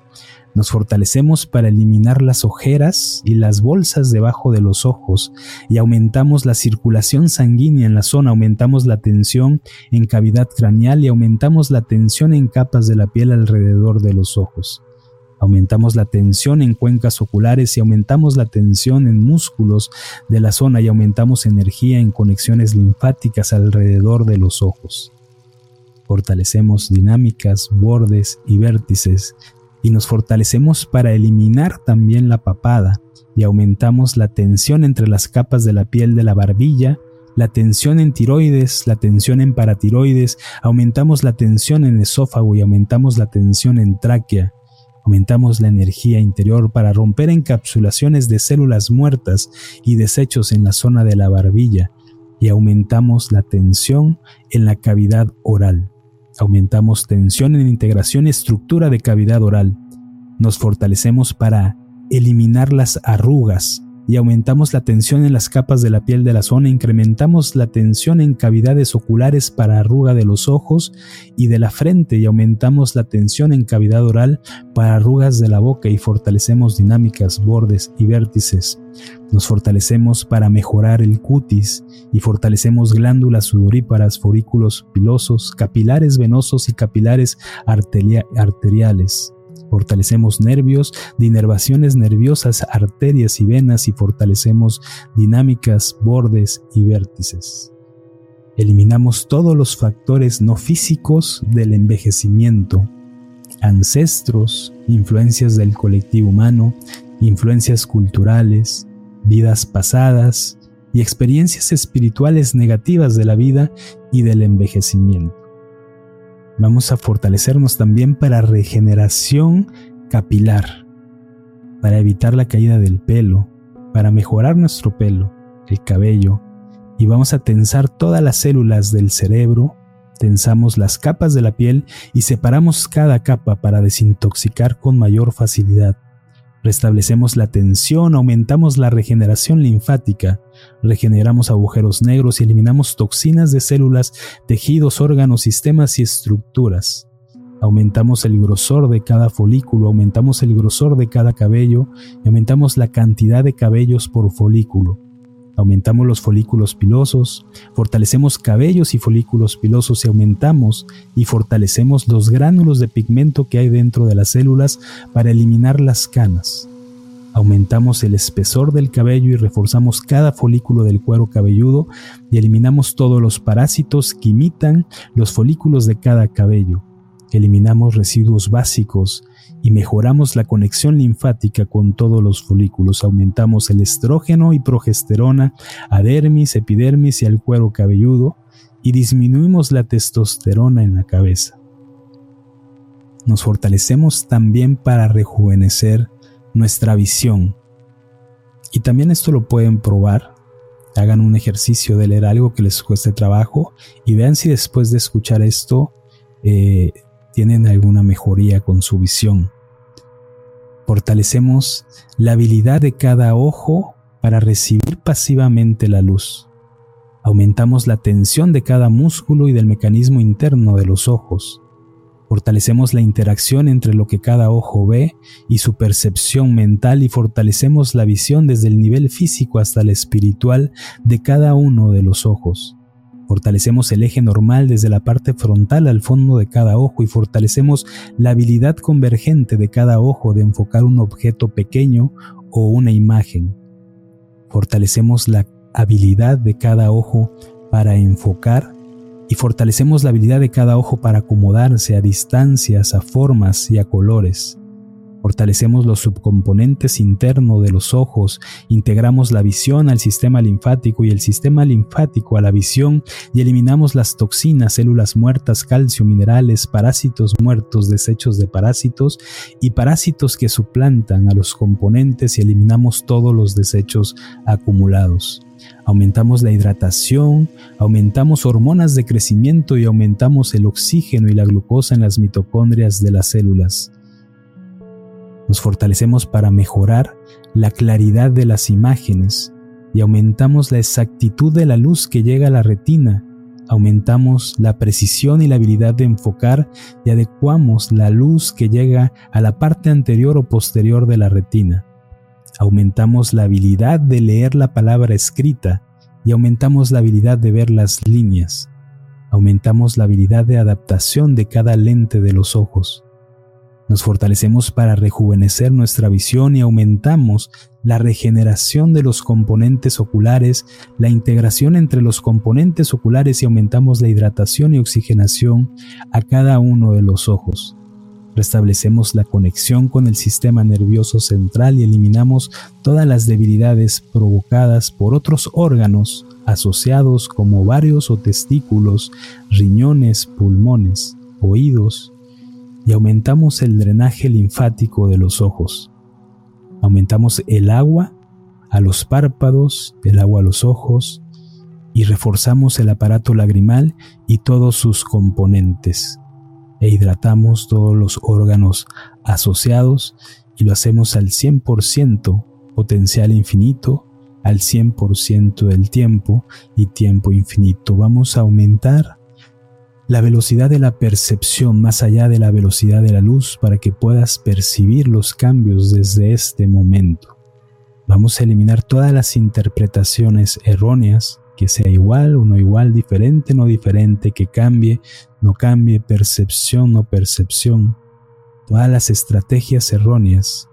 Nos fortalecemos para eliminar las ojeras y las bolsas debajo de los ojos y aumentamos la circulación sanguínea en la zona, aumentamos la tensión en cavidad craneal y aumentamos la tensión en capas de la piel alrededor de los ojos. Aumentamos la tensión en cuencas oculares y aumentamos la tensión en músculos de la zona y aumentamos energía en conexiones linfáticas alrededor de los ojos. fortalecemos dinámicas, bordes y vértices y nos fortalecemos para eliminar también la papada y aumentamos la tensión entre las capas de la piel de la barbilla, la tensión en tiroides, la tensión en paratiroides, aumentamos la tensión en esófago y aumentamos la tensión en tráquea. Aumentamos la energía interior para romper encapsulaciones de células muertas y desechos en la zona de la barbilla y aumentamos la tensión en la cavidad oral. Aumentamos tensión en integración y estructura de cavidad oral. Nos fortalecemos para eliminar las arrugas y aumentamos la tensión en las capas de la piel de la zona, incrementamos la tensión en cavidades oculares para arruga de los ojos y de la frente y aumentamos la tensión en cavidad oral para arrugas de la boca y fortalecemos dinámicas, bordes y vértices. Nos fortalecemos para mejorar el cutis y fortalecemos glándulas sudoríparas, forículos pilosos, capilares venosos y capilares arteriales. Fortalecemos nervios de inervaciones nerviosas, arterias y venas y fortalecemos dinámicas, bordes y vértices. Eliminamos todos los factores no físicos del envejecimiento, ancestros, influencias del colectivo humano, influencias culturales, vidas pasadas y experiencias espirituales negativas de la vida y del envejecimiento. Vamos a fortalecernos también para regeneración capilar, para evitar la caída del pelo, para mejorar nuestro pelo, el cabello, y vamos a tensar todas las células del cerebro, tensamos las capas de la piel y separamos cada capa para desintoxicar con mayor facilidad. Restablecemos la tensión, aumentamos la regeneración linfática, regeneramos agujeros negros y eliminamos toxinas de células, tejidos, órganos, sistemas y estructuras. Aumentamos el grosor de cada folículo, aumentamos el grosor de cada cabello y aumentamos la cantidad de cabellos por folículo. Aumentamos los folículos pilosos, fortalecemos cabellos y folículos pilosos y aumentamos y fortalecemos los gránulos de pigmento que hay dentro de las células para eliminar las canas. Aumentamos el espesor del cabello y reforzamos cada folículo del cuero cabelludo y eliminamos todos los parásitos que imitan los folículos de cada cabello. Eliminamos residuos básicos y mejoramos la conexión linfática con todos los folículos. Aumentamos el estrógeno y progesterona a dermis, epidermis y al cuero cabelludo y disminuimos la testosterona en la cabeza. Nos fortalecemos también para rejuvenecer nuestra visión. Y también esto lo pueden probar. Hagan un ejercicio de leer algo que les cueste trabajo y vean si después de escuchar esto eh, tienen alguna mejoría con su visión. Fortalecemos la habilidad de cada ojo para recibir pasivamente la luz. Aumentamos la tensión de cada músculo y del mecanismo interno de los ojos. Fortalecemos la interacción entre lo que cada ojo ve y su percepción mental y fortalecemos la visión desde el nivel físico hasta el espiritual de cada uno de los ojos. Fortalecemos el eje normal desde la parte frontal al fondo de cada ojo y fortalecemos la habilidad convergente de cada ojo de enfocar un objeto pequeño o una imagen. Fortalecemos la habilidad de cada ojo para enfocar y fortalecemos la habilidad de cada ojo para acomodarse a distancias, a formas y a colores. Fortalecemos los subcomponentes internos de los ojos, integramos la visión al sistema linfático y el sistema linfático a la visión y eliminamos las toxinas, células muertas, calcio, minerales, parásitos muertos, desechos de parásitos y parásitos que suplantan a los componentes y eliminamos todos los desechos acumulados aumentamos la hidratación, aumentamos hormonas de crecimiento y aumentamos el oxígeno y la glucosa en las mitocondrias de las células. Nos fortalecemos para mejorar la claridad de las imágenes y aumentamos la exactitud de la luz que llega a la retina. Aumentamos la precisión y la habilidad de enfocar y adecuamos la luz que llega a la parte anterior o posterior de la retina. Aumentamos la habilidad de leer la palabra escrita y aumentamos la habilidad de ver las líneas. Aumentamos la habilidad de adaptación de cada lente de los ojos. Nos fortalecemos para rejuvenecer nuestra visión y aumentamos la regeneración de los componentes oculares, la integración entre los componentes oculares y aumentamos la hidratación y oxigenación a cada uno de los ojos. Restablecemos la conexión con el sistema nervioso central y eliminamos todas las debilidades provocadas por otros órganos asociados como ovarios o testículos, riñones, pulmones, oídos, y aumentamos el drenaje linfático de los ojos. Aumentamos el agua a los párpados, el agua a los ojos y reforzamos el aparato lagrimal y todos sus componentes. E hidratamos todos los órganos asociados y lo hacemos al 100% potencial infinito, al 100% del tiempo y tiempo infinito. Vamos a aumentar la velocidad de la percepción más allá de la velocidad de la luz para que puedas percibir los cambios desde este momento. Vamos a eliminar todas las interpretaciones erróneas, que sea igual o no igual, diferente no diferente, que cambie, no cambie, percepción no percepción, todas las estrategias erróneas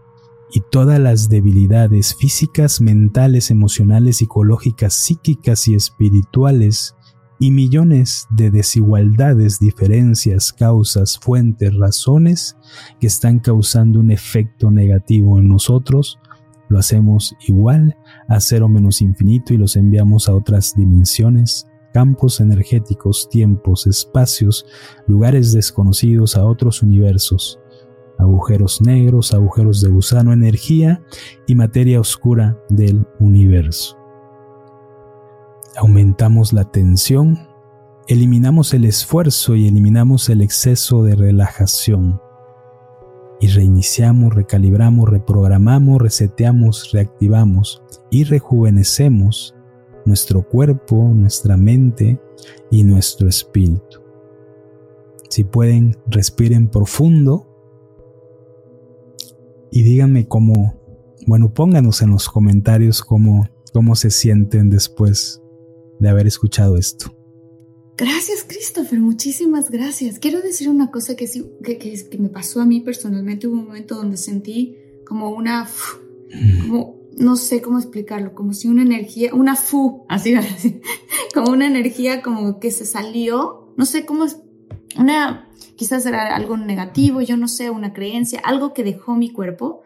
y todas las debilidades físicas, mentales, emocionales, psicológicas, psíquicas y espirituales y millones de desigualdades, diferencias, causas, fuentes, razones que están causando un efecto negativo en nosotros, lo hacemos igual a cero menos infinito y los enviamos a otras dimensiones, campos energéticos, tiempos, espacios, lugares desconocidos, a otros universos, agujeros negros, agujeros de gusano, energía y materia oscura del universo aumentamos la tensión, eliminamos el esfuerzo y eliminamos el exceso de relajación. Y reiniciamos, recalibramos, reprogramamos, reseteamos, reactivamos y rejuvenecemos nuestro cuerpo, nuestra mente y nuestro espíritu. Si pueden, respiren profundo y díganme cómo, bueno, pónganos en los comentarios cómo, cómo se sienten después de haber escuchado esto. Gracias, Christopher. Muchísimas gracias. Quiero decir una cosa que, sí, que, que, me pasó a mí personalmente. Hubo un momento donde sentí como una, como, no sé cómo explicarlo, como si una energía, una fu, así, así, (laughs) como una energía como que se salió, no sé cómo es, una, quizás era algo negativo, yo no sé, una creencia, algo que dejó mi cuerpo.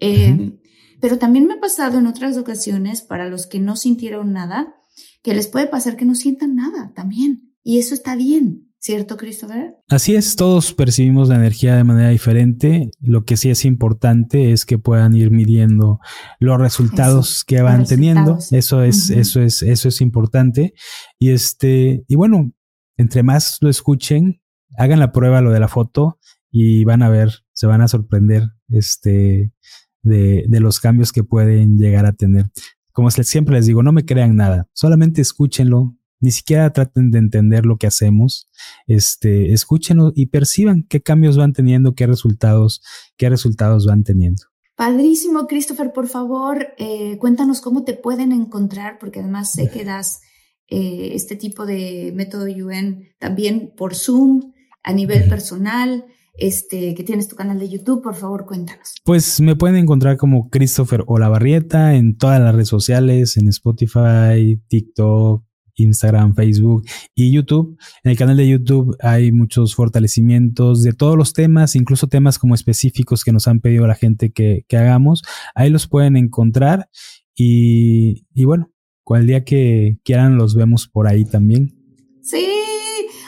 Eh, pero también me ha pasado en otras ocasiones, para los que no sintieron nada, que les puede pasar que no sientan nada también. Y eso está bien, ¿cierto, Christopher? Así es, todos percibimos la energía de manera diferente. Lo que sí es importante es que puedan ir midiendo los resultados que van teniendo. Eso es, eso es, eso es importante. Y este, y bueno, entre más lo escuchen, hagan la prueba lo de la foto y van a ver, se van a sorprender este de, de los cambios que pueden llegar a tener como siempre les digo, no me crean nada, solamente escúchenlo, ni siquiera traten de entender lo que hacemos, este, escúchenlo y perciban qué cambios van teniendo, qué resultados, qué resultados van teniendo. Padrísimo, Christopher, por favor, eh, cuéntanos cómo te pueden encontrar, porque además sé que das eh, este tipo de método UN también por Zoom, a nivel personal este, que tienes tu canal de YouTube, por favor, cuéntanos. Pues me pueden encontrar como Christopher Olavarrieta en todas las redes sociales, en Spotify, TikTok, Instagram, Facebook y YouTube. En el canal de YouTube hay muchos fortalecimientos de todos los temas, incluso temas como específicos que nos han pedido la gente que, que hagamos. Ahí los pueden encontrar y, y bueno, cual día que quieran los vemos por ahí también. Sí,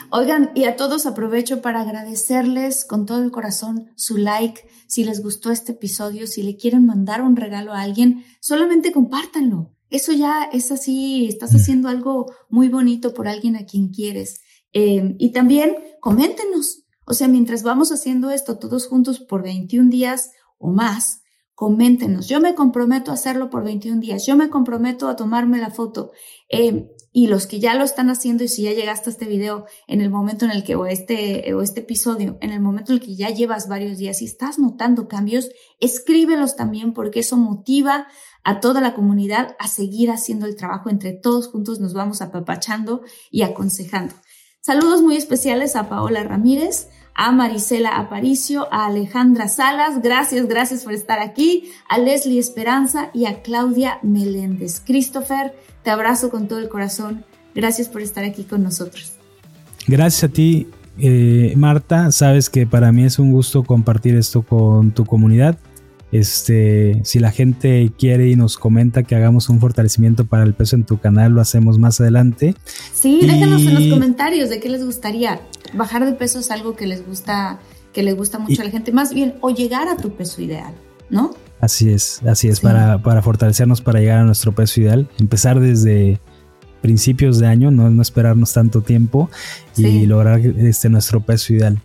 Oigan, y a todos aprovecho para agradecerles con todo el corazón su like. Si les gustó este episodio, si le quieren mandar un regalo a alguien, solamente compártanlo. Eso ya es así, estás mm. haciendo algo muy bonito por alguien a quien quieres. Eh, y también coméntenos. O sea, mientras vamos haciendo esto todos juntos por 21 días o más, coméntenos. Yo me comprometo a hacerlo por 21 días. Yo me comprometo a tomarme la foto. Eh, y los que ya lo están haciendo y si ya llegaste a este video en el momento en el que o este o este episodio, en el momento en el que ya llevas varios días y estás notando cambios, escríbelos también porque eso motiva a toda la comunidad a seguir haciendo el trabajo entre todos juntos nos vamos apapachando y aconsejando. Saludos muy especiales a Paola Ramírez, a Marisela Aparicio, a Alejandra Salas, gracias, gracias por estar aquí, a Leslie Esperanza y a Claudia Meléndez. Christopher, te abrazo con todo el corazón, gracias por estar aquí con nosotros. Gracias a ti, eh, Marta, sabes que para mí es un gusto compartir esto con tu comunidad. Este, si la gente quiere y nos comenta que hagamos un fortalecimiento para el peso en tu canal, lo hacemos más adelante. Sí, déjenos en los comentarios de qué les gustaría. Bajar de peso es algo que les gusta, que les gusta mucho a la gente, más bien, o llegar a tu peso ideal, ¿no? Así es, así es, para, para fortalecernos para llegar a nuestro peso ideal, empezar desde principios de año, no, no esperarnos tanto tiempo y lograr este nuestro peso ideal.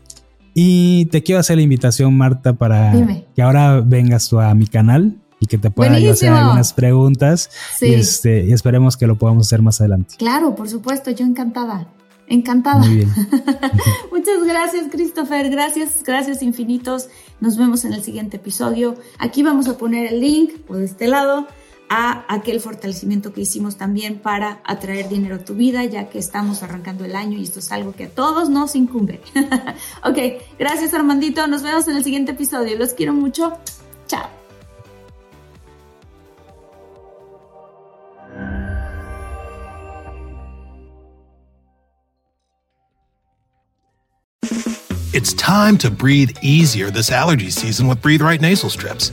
Y te quiero hacer la invitación, Marta, para que ahora vengas tú a mi canal y que te pueda hacer algunas preguntas. Y, este, y esperemos que lo podamos hacer más adelante. Claro, por supuesto, yo encantada. Encantada. Muy bien. (laughs) Muchas gracias, Christopher. Gracias, gracias infinitos. Nos vemos en el siguiente episodio. Aquí vamos a poner el link por este lado a aquel fortalecimiento que hicimos también para atraer dinero a tu vida, ya que estamos arrancando el año y esto es algo que a todos nos incumbe. (laughs) ok, gracias Armandito, nos vemos en el siguiente episodio. Los quiero mucho. Chao. It's time to breathe easier this allergy season with Breathe Right Nasal Strips.